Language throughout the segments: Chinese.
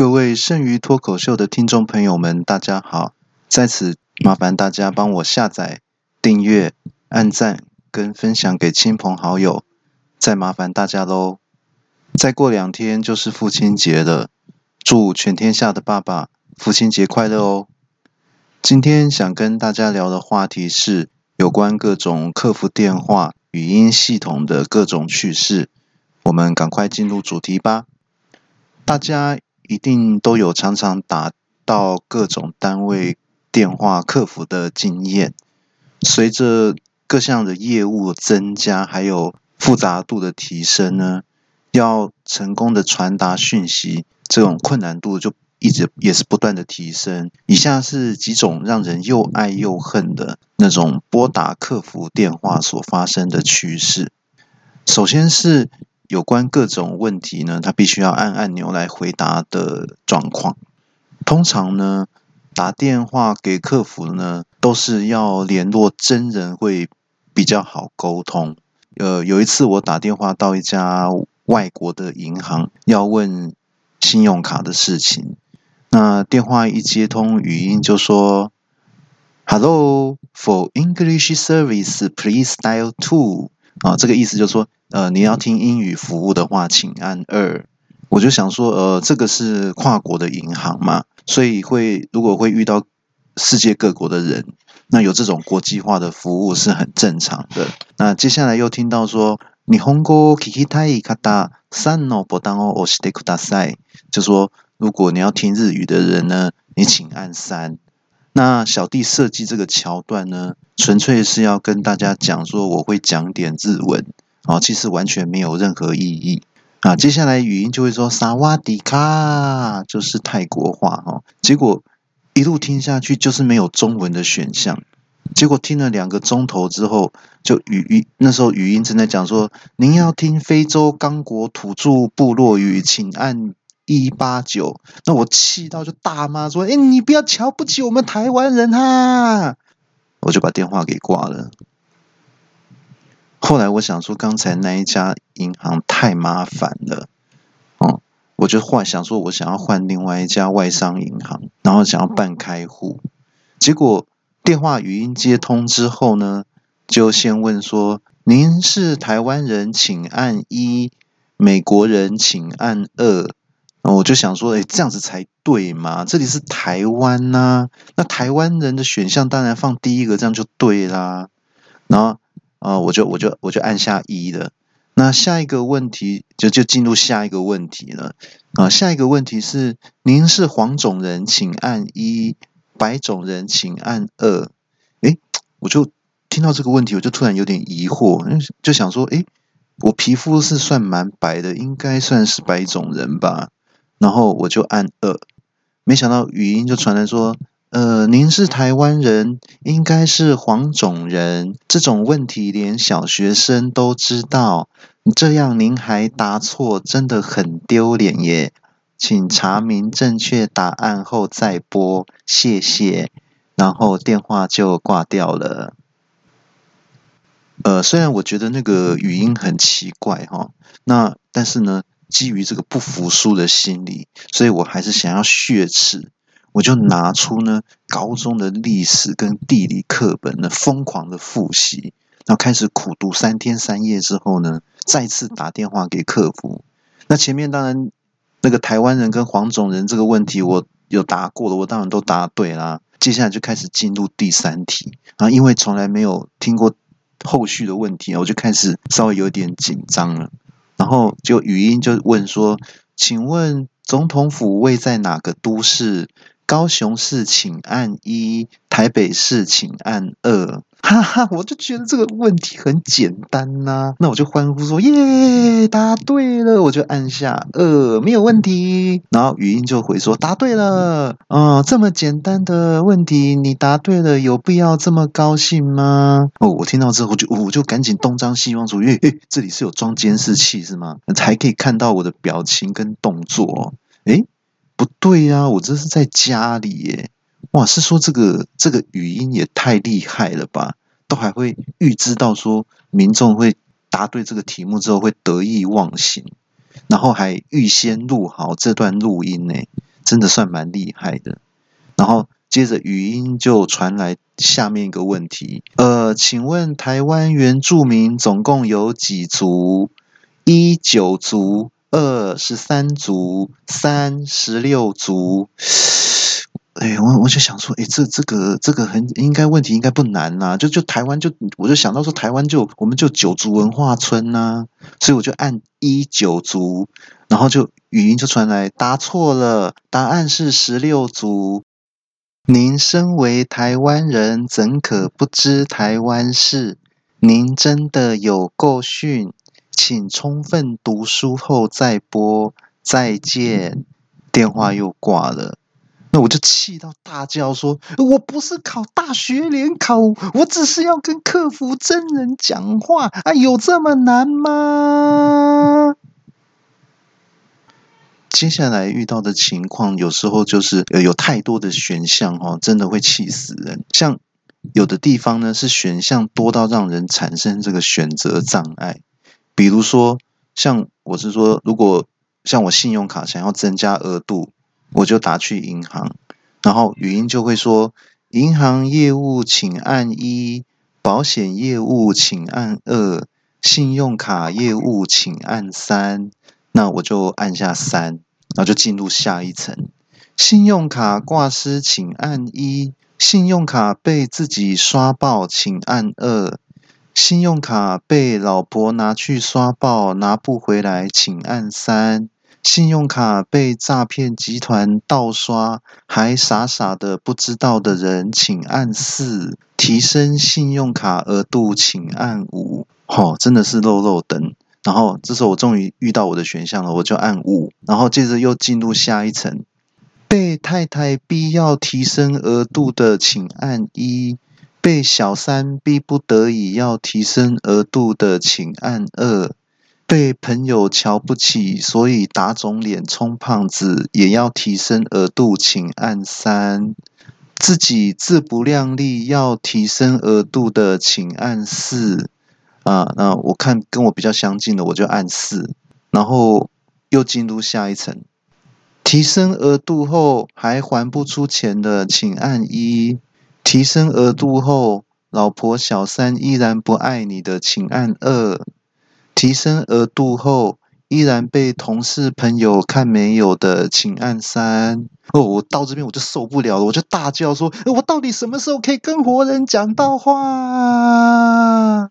各位剩余脱口秀的听众朋友们，大家好！在此麻烦大家帮我下载、订阅、按赞跟分享给亲朋好友，再麻烦大家喽！再过两天就是父亲节了，祝全天下的爸爸父亲节快乐哦！今天想跟大家聊的话题是有关各种客服电话、语音系统的各种趣事，我们赶快进入主题吧！大家一定都有常常打到各种单位电话客服的经验。随着各项的业务增加，还有复杂度的提升呢，要成功的传达讯息，这种困难度就一直也是不断的提升。以下是几种让人又爱又恨的那种拨打客服电话所发生的趋势。首先是。有关各种问题呢，他必须要按按钮来回答的状况。通常呢，打电话给客服呢，都是要联络真人会比较好沟通。呃，有一次我打电话到一家外国的银行，要问信用卡的事情。那电话一接通，语音就说：“Hello, for English service, please dial two。”啊，这个意思就是说。呃，你要听英语服务的话，请按二。我就想说，呃，这个是跨国的银行嘛，所以会如果会遇到世界各国的人，那有这种国际化的服务是很正常的。那接下来又听到说，你红过 Kiki 太卡达三哦，不当哦，我是得库大赛，就说如果你要听日语的人呢，你请按三。那小弟设计这个桥段呢，纯粹是要跟大家讲说，我会讲点日文。哦，其实完全没有任何意义啊！接下来语音就会说“萨瓦迪卡”，就是泰国话哈。结果一路听下去就是没有中文的选项。结果听了两个钟头之后，就语语那时候语音正在讲说：“您要听非洲刚果土著部落语，请按一八九。”那我气到就大骂说：“哎，你不要瞧不起我们台湾人哈！”我就把电话给挂了。后来我想说，刚才那一家银行太麻烦了，哦，我就换想说，我想要换另外一家外商银行，然后想要办开户。结果电话语音接通之后呢，就先问说：“您是台湾人，请按一；美国人，请按二。”我就想说，哎，这样子才对嘛？这里是台湾呐，那台湾人的选项当然放第一个，这样就对啦。然后。啊，我就我就我就按下一了。那下一个问题就就进入下一个问题了。啊，下一个问题是：您是黄种人，请按一；白种人，请按二。诶，我就听到这个问题，我就突然有点疑惑，就想说：诶，我皮肤是算蛮白的，应该算是白种人吧？然后我就按二，没想到语音就传来说。呃，您是台湾人，应该是黄种人。这种问题连小学生都知道，这样您还答错，真的很丢脸耶！请查明正确答案后再拨，谢谢。然后电话就挂掉了。呃，虽然我觉得那个语音很奇怪哈，那但是呢，基于这个不服输的心理，所以我还是想要血耻。我就拿出呢高中的历史跟地理课本呢，疯狂的复习，然后开始苦读三天三夜之后呢，再次打电话给客服。那前面当然那个台湾人跟黄种人这个问题我有答过了，我当然都答对啦。接下来就开始进入第三题，然后因为从来没有听过后续的问题，我就开始稍微有点紧张了。然后就语音就问说：“请问总统府位在哪个都市？”高雄市请按一，台北市请按二，哈哈，我就觉得这个问题很简单呐，那我就欢呼说耶，答对了，我就按下二，没有问题，然后语音就回说答对了，哦，这么简单的问题你答对了，有必要这么高兴吗？哦，我听到之后就我就赶紧东张西望说，因为这里是有装监视器是吗？才可以看到我的表情跟动作，诶。不对呀，我这是在家里耶！哇，是说这个这个语音也太厉害了吧？都还会预知到说民众会答对这个题目之后会得意忘形，然后还预先录好这段录音呢。真的算蛮厉害的。然后接着语音就传来下面一个问题：呃，请问台湾原住民总共有几族？一九族，二十三族，三十六族。哎，我我就想说，哎，这这个这个很应该问题应该不难呐，就就台湾就我就想到说台湾就我们就九族文化村呐，所以我就按一九族，然后就语音就传来，答错了，答案是十六族。您身为台湾人，怎可不知台湾事？您真的有够逊，请充分读书后再拨。再见，电话又挂了。那我就气到大叫说：“我不是考大学联考，我只是要跟客服真人讲话啊，有这么难吗？”接下来遇到的情况，有时候就是有太多的选项哈，真的会气死人。像有的地方呢，是选项多到让人产生这个选择障碍。比如说，像我是说，如果像我信用卡想要增加额度。我就打去银行，然后语音就会说：“银行业务请按一，保险业务请按二，信用卡业务请按三。”那我就按下三，然后就进入下一层。信用卡挂失，请按一；信用卡被自己刷爆，请按二；信用卡被老婆拿去刷爆，拿不回来，请按三。信用卡被诈骗集团盗刷，还傻傻的不知道的人，请按四；提升信用卡额度，请按五。吼，真的是漏漏等。然后这时候我终于遇到我的选项了，我就按五。然后接着又进入下一层，被太太逼要提升额度的，请按一；被小三逼不得已要提升额度的，请按二。被朋友瞧不起，所以打肿脸充胖子，也要提升额度，请按三；自己自不量力要提升额度的，请按四。啊，那我看跟我比较相近的，我就按四。然后又进入下一层，提升额度后还还不出钱的，请按一；提升额度后老婆小三依然不爱你的，请按二。提升额度后，依然被同事朋友看没有的，请按三。哦，我到这边我就受不了了，我就大叫说：“我到底什么时候可以跟活人讲到话？”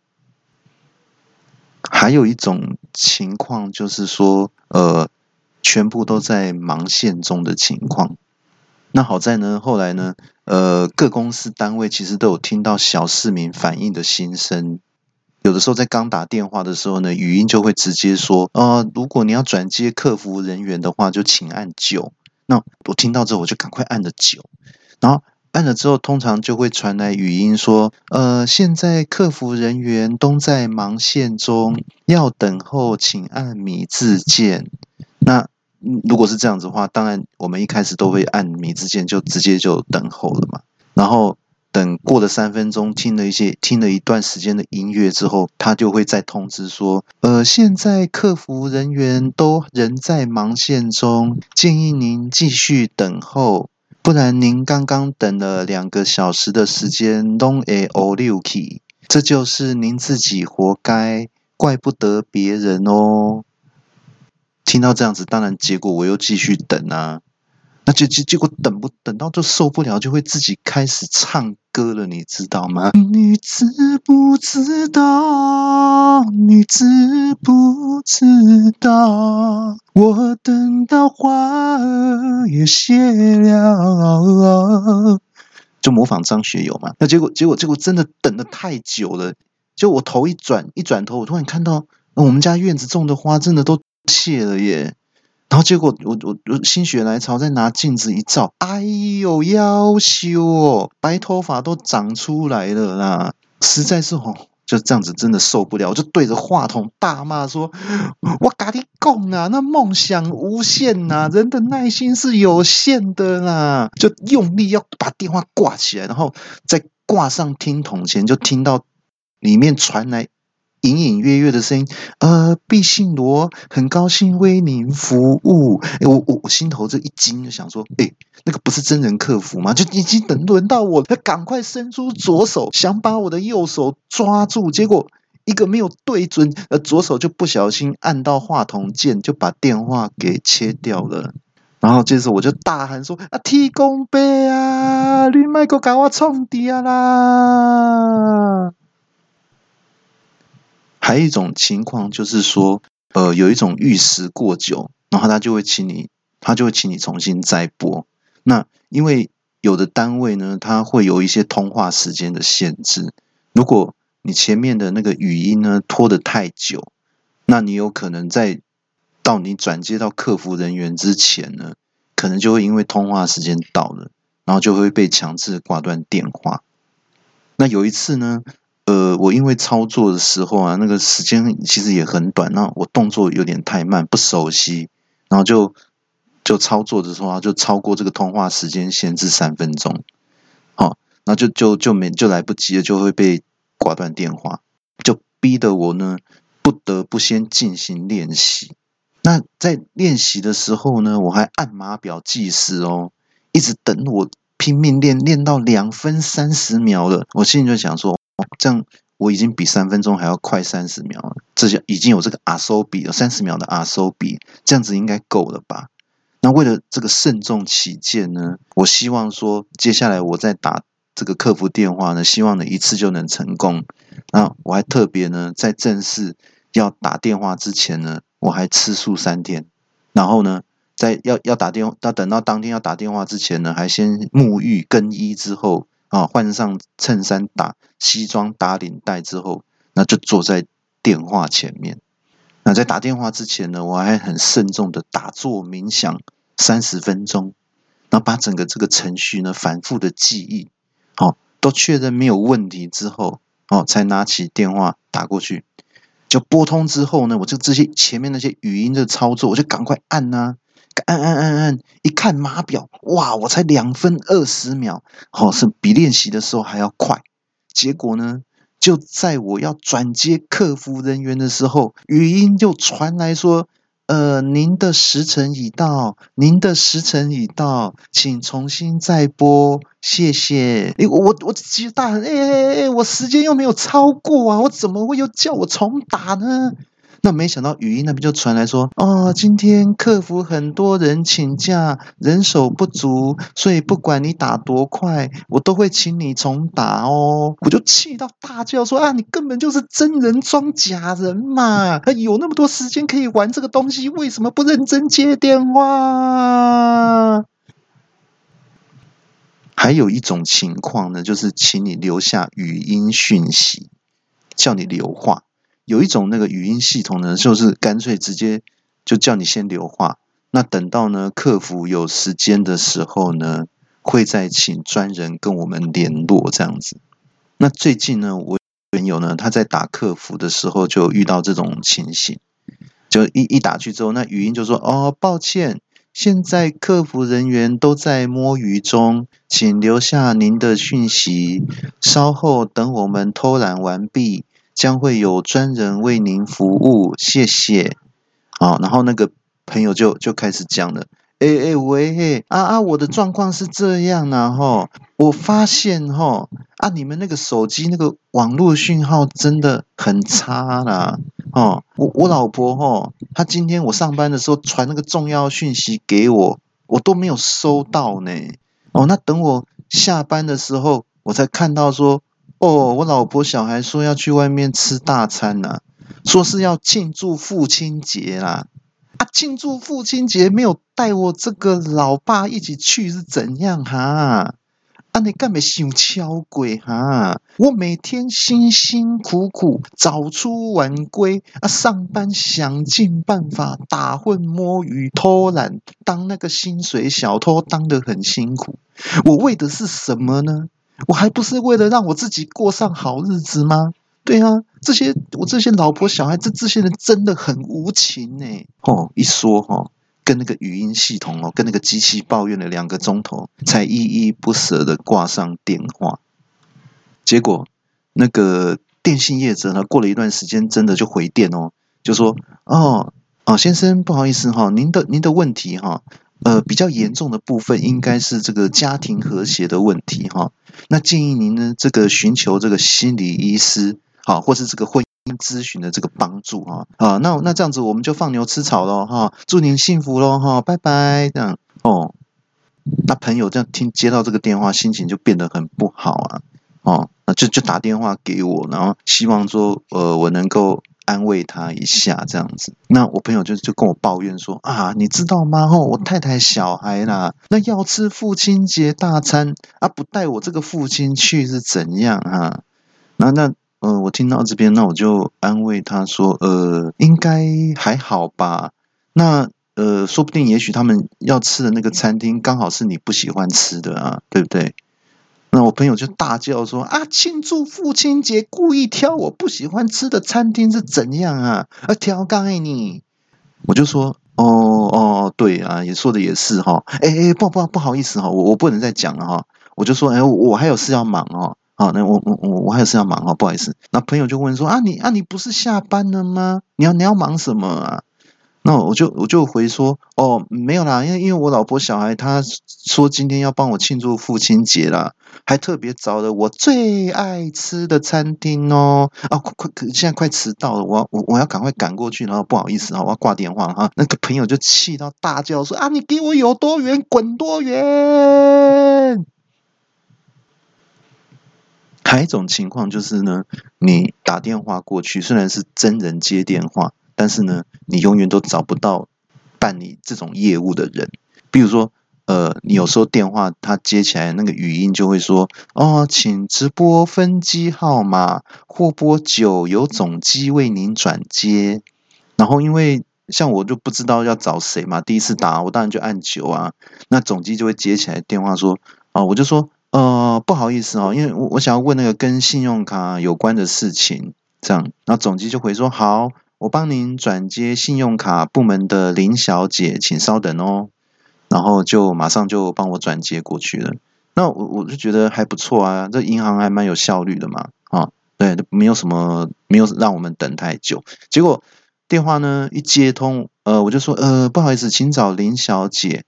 还有一种情况就是说，呃，全部都在忙线中的情况。那好在呢，后来呢，呃，各公司单位其实都有听到小市民反映的心声。有的时候在刚打电话的时候呢，语音就会直接说：“呃，如果你要转接客服人员的话，就请按九。”那我听到之后，我就赶快按了九。然后按了之后，通常就会传来语音说：“呃，现在客服人员都在忙线中，要等候，请按米字键。”那如果是这样子的话，当然我们一开始都会按米字键，就直接就等候了嘛。然后。等过了三分钟，听了一些听了一段时间的音乐之后，他就会再通知说：“呃，现在客服人员都仍在忙线中，建议您继续等候，不然您刚刚等了两个小时的时间，long a o l u k 这就是您自己活该，怪不得别人哦。”听到这样子，当然结果我又继续等啊。那结结结果等不等到就受不了，就会自己开始唱歌了，你知道吗？你知不知道？你知不知道？我等到花儿也谢了，就模仿张学友嘛。那结果结果结果真的等的太久了，就我头一转一转头，我突然看到我们家院子种的花真的都谢了耶。然后结果我我我心血来潮，再拿镜子一照，哎呦，要羞哦，白头发都长出来了啦！实在是哦，就这样子，真的受不了，我就对着话筒大骂说：“我跟你讲啊，那梦想无限呐，人的耐心是有限的啦！”就用力要把电话挂起来，然后在挂上听筒前，就听到里面传来隐隐约约的声音，呃，毕信罗很高兴为您服务。哎，我我我心头这一惊，就想说，哎，那个不是真人客服吗？就已经等轮到我，他赶快伸出左手，想把我的右手抓住，结果一个没有对准，呃，左手就不小心按到话筒键，就把电话给切掉了。然后接着我就大喊说：“啊，提供杯啊，你麦克给我冲底啊啦！”还有一种情况就是说，呃，有一种玉石过久，然后他就会请你，他就会请你重新再拨。那因为有的单位呢，它会有一些通话时间的限制。如果你前面的那个语音呢拖得太久，那你有可能在到你转接到客服人员之前呢，可能就会因为通话时间到了，然后就会被强制挂断电话。那有一次呢？呃，我因为操作的时候啊，那个时间其实也很短，那我动作有点太慢，不熟悉，然后就就操作的时候啊，就超过这个通话时间限制三分钟，好，那就就就没就来不及了，就会被挂断电话，就逼得我呢不得不先进行练习。那在练习的时候呢，我还按码表计时哦，一直等我拼命练，练到两分三十秒了，我心里就想说。这样我已经比三分钟还要快三十秒了，这些已经有这个阿收比了，三十秒的阿收比，这样子应该够了吧？那为了这个慎重起见呢，我希望说接下来我再打这个客服电话呢，希望呢一次就能成功。那我还特别呢，在正式要打电话之前呢，我还吃素三天，然后呢，在要要打电话，要等到当天要打电话之前呢，还先沐浴更衣之后。啊，换上衬衫、打西装、打领带之后，那就坐在电话前面。那在打电话之前呢，我还很慎重的打坐冥想三十分钟，然后把整个这个程序呢反复的记忆，好，都确认没有问题之后，哦，才拿起电话打过去。就拨通之后呢，我就这些前面那些语音的操作，我就赶快按呐。按按按按，一看码表，哇，我才两分二十秒，哦，是比练习的时候还要快。结果呢，就在我要转接客服人员的时候，语音就传来说：“呃，您的时辰已到，您的时辰已到，请重新再拨，谢谢。”哎，我我急大喊：“哎哎哎，我时间又没有超过啊，我怎么会又叫我重打呢？”那没想到语音那边就传来说，哦，今天客服很多人请假，人手不足，所以不管你打多快，我都会请你重打哦。我就气到大叫说，啊，你根本就是真人装假人嘛！有那么多时间可以玩这个东西，为什么不认真接电话？还有一种情况呢，就是请你留下语音讯息，叫你留话。有一种那个语音系统呢，就是干脆直接就叫你先留话，那等到呢客服有时间的时候呢，会再请专人跟我们联络这样子。那最近呢，我朋友呢他在打客服的时候就遇到这种情形，就一一打去之后，那语音就说：“哦，抱歉，现在客服人员都在摸鱼中，请留下您的讯息，稍后等我们偷懒完毕。”将会有专人为您服务，谢谢。好，然后那个朋友就就开始讲了，哎哎喂，啊啊，我的状况是这样呢，哈，我发现哈，啊，你们那个手机那个网络讯号真的很差啦，哦，我我老婆哈，她今天我上班的时候传那个重要讯息给我，我都没有收到呢，哦，那等我下班的时候，我才看到说。哦，我老婆小孩说要去外面吃大餐呐，说是要庆祝父亲节啦。啊，庆祝父亲节没有带我这个老爸一起去是怎样哈？啊，你干没想敲鬼哈？我每天辛辛苦苦早出晚归啊，上班想尽办法打混摸鱼偷懒，当那个薪水小偷当的很辛苦，我为的是什么呢？我还不是为了让我自己过上好日子吗？对啊，这些我这些老婆小孩，这这些人真的很无情呢。哦，一说哈，跟那个语音系统哦，跟那个机器抱怨了两个钟头，才依依不舍的挂上电话。结果那个电信业者呢，过了一段时间，真的就回电哦，就说哦哦，先生不好意思哈，您的您的问题哈，呃，比较严重的部分应该是这个家庭和谐的问题哈。那建议您呢，这个寻求这个心理医师，好，或是这个婚姻咨询的这个帮助啊啊。那那这样子，我们就放牛吃草喽哈，祝您幸福喽哈，拜拜这样哦。那朋友这样听接到这个电话，心情就变得很不好啊，哦，那就就打电话给我，然后希望说，呃，我能够安慰他一下这样子。那我朋友就就跟我抱怨说啊，你知道吗？哦，我太太小孩啦，那要吃父亲节大餐啊，不带我这个父亲去是怎样啊？那那呃，我听到这边，那我就安慰他说，呃，应该还好吧。那呃，说不定也许他们要吃的那个餐厅刚好是你不喜欢吃的啊，对不对？那我朋友就大叫说啊，庆祝父亲节故意挑我不喜欢吃的餐厅是怎样啊？啊，挑干你！我就说哦哦，对啊，也说的也是哈。哎哎，不不不好意思哈，我我不能再讲了哈。我就说哎，我还有事要忙哦。好，那我我我我还有事要忙哦，不好意思。那朋友就问说啊，你啊你不是下班了吗？你要你要忙什么啊？那我就我就回说哦没有啦，因为因为我老婆小孩他说今天要帮我庆祝父亲节啦，还特别找了我最爱吃的餐厅哦啊快快现在快迟到了，我我我要赶快赶过去，然后不好意思啊，我要挂电话哈。那个朋友就气到大叫说啊你给我有多远滚多远！还一种情况就是呢，你打电话过去，虽然是真人接电话。但是呢，你永远都找不到办理这种业务的人。比如说，呃，你有时候电话他接起来，那个语音就会说：“哦，请直播分机号码或拨九，由总机为您转接。”然后因为像我就不知道要找谁嘛，第一次打我当然就按九啊。那总机就会接起来电话说：“哦，我就说，呃，不好意思哦，因为我我想要问那个跟信用卡有关的事情。”这样，那总机就回说：“好。”我帮您转接信用卡部门的林小姐，请稍等哦。然后就马上就帮我转接过去了。那我我就觉得还不错啊，这银行还蛮有效率的嘛。啊，对，没有什么，没有让我们等太久。结果电话呢一接通，呃，我就说，呃，不好意思，请找林小姐。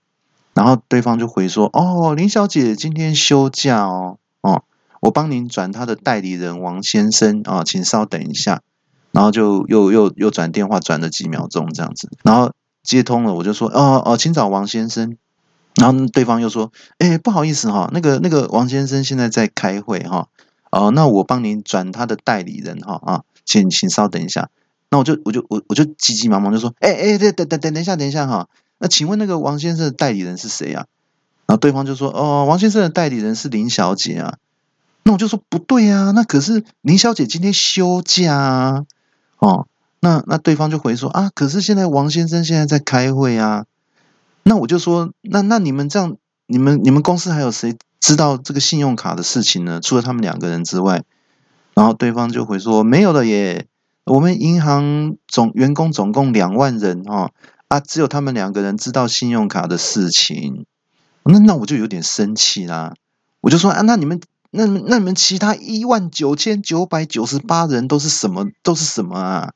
然后对方就回说，哦，林小姐今天休假哦，哦，我帮您转她的代理人王先生啊，请稍等一下。然后就又又又转电话转了几秒钟这样子，然后接通了，我就说哦哦，请找王先生。然后对方又说，哎，不好意思哈，那个那个王先生现在在开会哈，哦，那我帮您转他的代理人哈啊，请请稍等一下。那我就我就我我就急急忙忙就说，哎哎，等等等等一下等一下哈，那请问那个王先生的代理人是谁啊？然后对方就说，哦，王先生的代理人是林小姐啊。那我就说不对啊，那可是林小姐今天休假啊。哦，那那对方就回说啊，可是现在王先生现在在开会啊。那我就说，那那你们这样，你们你们公司还有谁知道这个信用卡的事情呢？除了他们两个人之外，然后对方就回说没有了耶。我们银行总员工总共两万人哦，啊，只有他们两个人知道信用卡的事情。那那我就有点生气啦，我就说啊，那你们。那那你们其他一万九千九百九十八人都是什么？都是什么啊？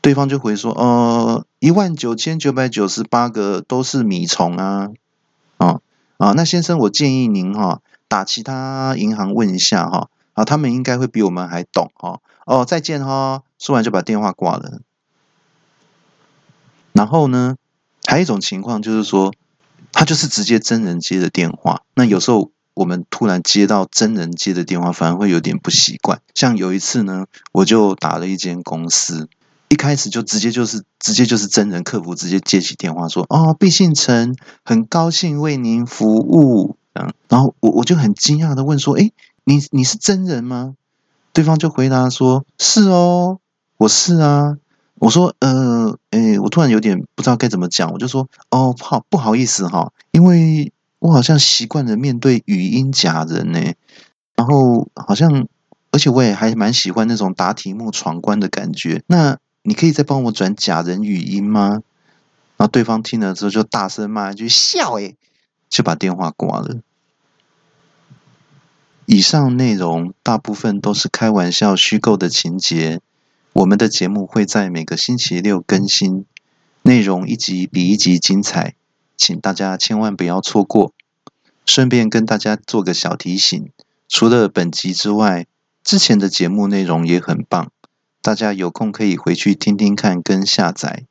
对方就回说：呃，一万九千九百九十八个都是米虫啊！啊啊，那先生，我建议您哈打其他银行问一下哈啊，他们应该会比我们还懂哈。哦，再见哈！说完就把电话挂了。然后呢，还有一种情况就是说，他就是直接真人接的电话。那有时候。我们突然接到真人接的电话，反而会有点不习惯。像有一次呢，我就打了一间公司，一开始就直接就是直接就是真人客服直接接起电话说：“哦，毕信成，很高兴为您服务。”嗯，然后我我就很惊讶的问说：“哎，你你是真人吗？”对方就回答说：“是哦，我是啊。”我说：“呃，哎，我突然有点不知道该怎么讲，我就说：哦，好不好意思哈，因为。”我好像习惯了面对语音假人呢，然后好像，而且我也还蛮喜欢那种答题目闯关的感觉。那你可以再帮我转假人语音吗？然后对方听了之后就大声骂一句“笑”，诶，就把电话挂了。以上内容大部分都是开玩笑、虚构的情节。我们的节目会在每个星期六更新，内容一集比一集精彩，请大家千万不要错过。顺便跟大家做个小提醒，除了本集之外，之前的节目内容也很棒，大家有空可以回去听听看跟下载。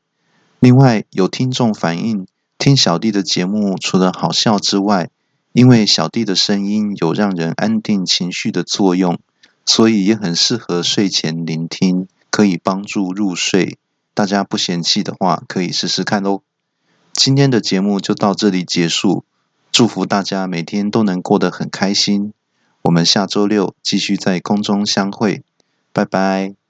另外，有听众反映，听小弟的节目除了好笑之外，因为小弟的声音有让人安定情绪的作用，所以也很适合睡前聆听，可以帮助入睡。大家不嫌弃的话，可以试试看哦。今天的节目就到这里结束，祝福大家每天都能过得很开心。我们下周六继续在空中相会，拜拜。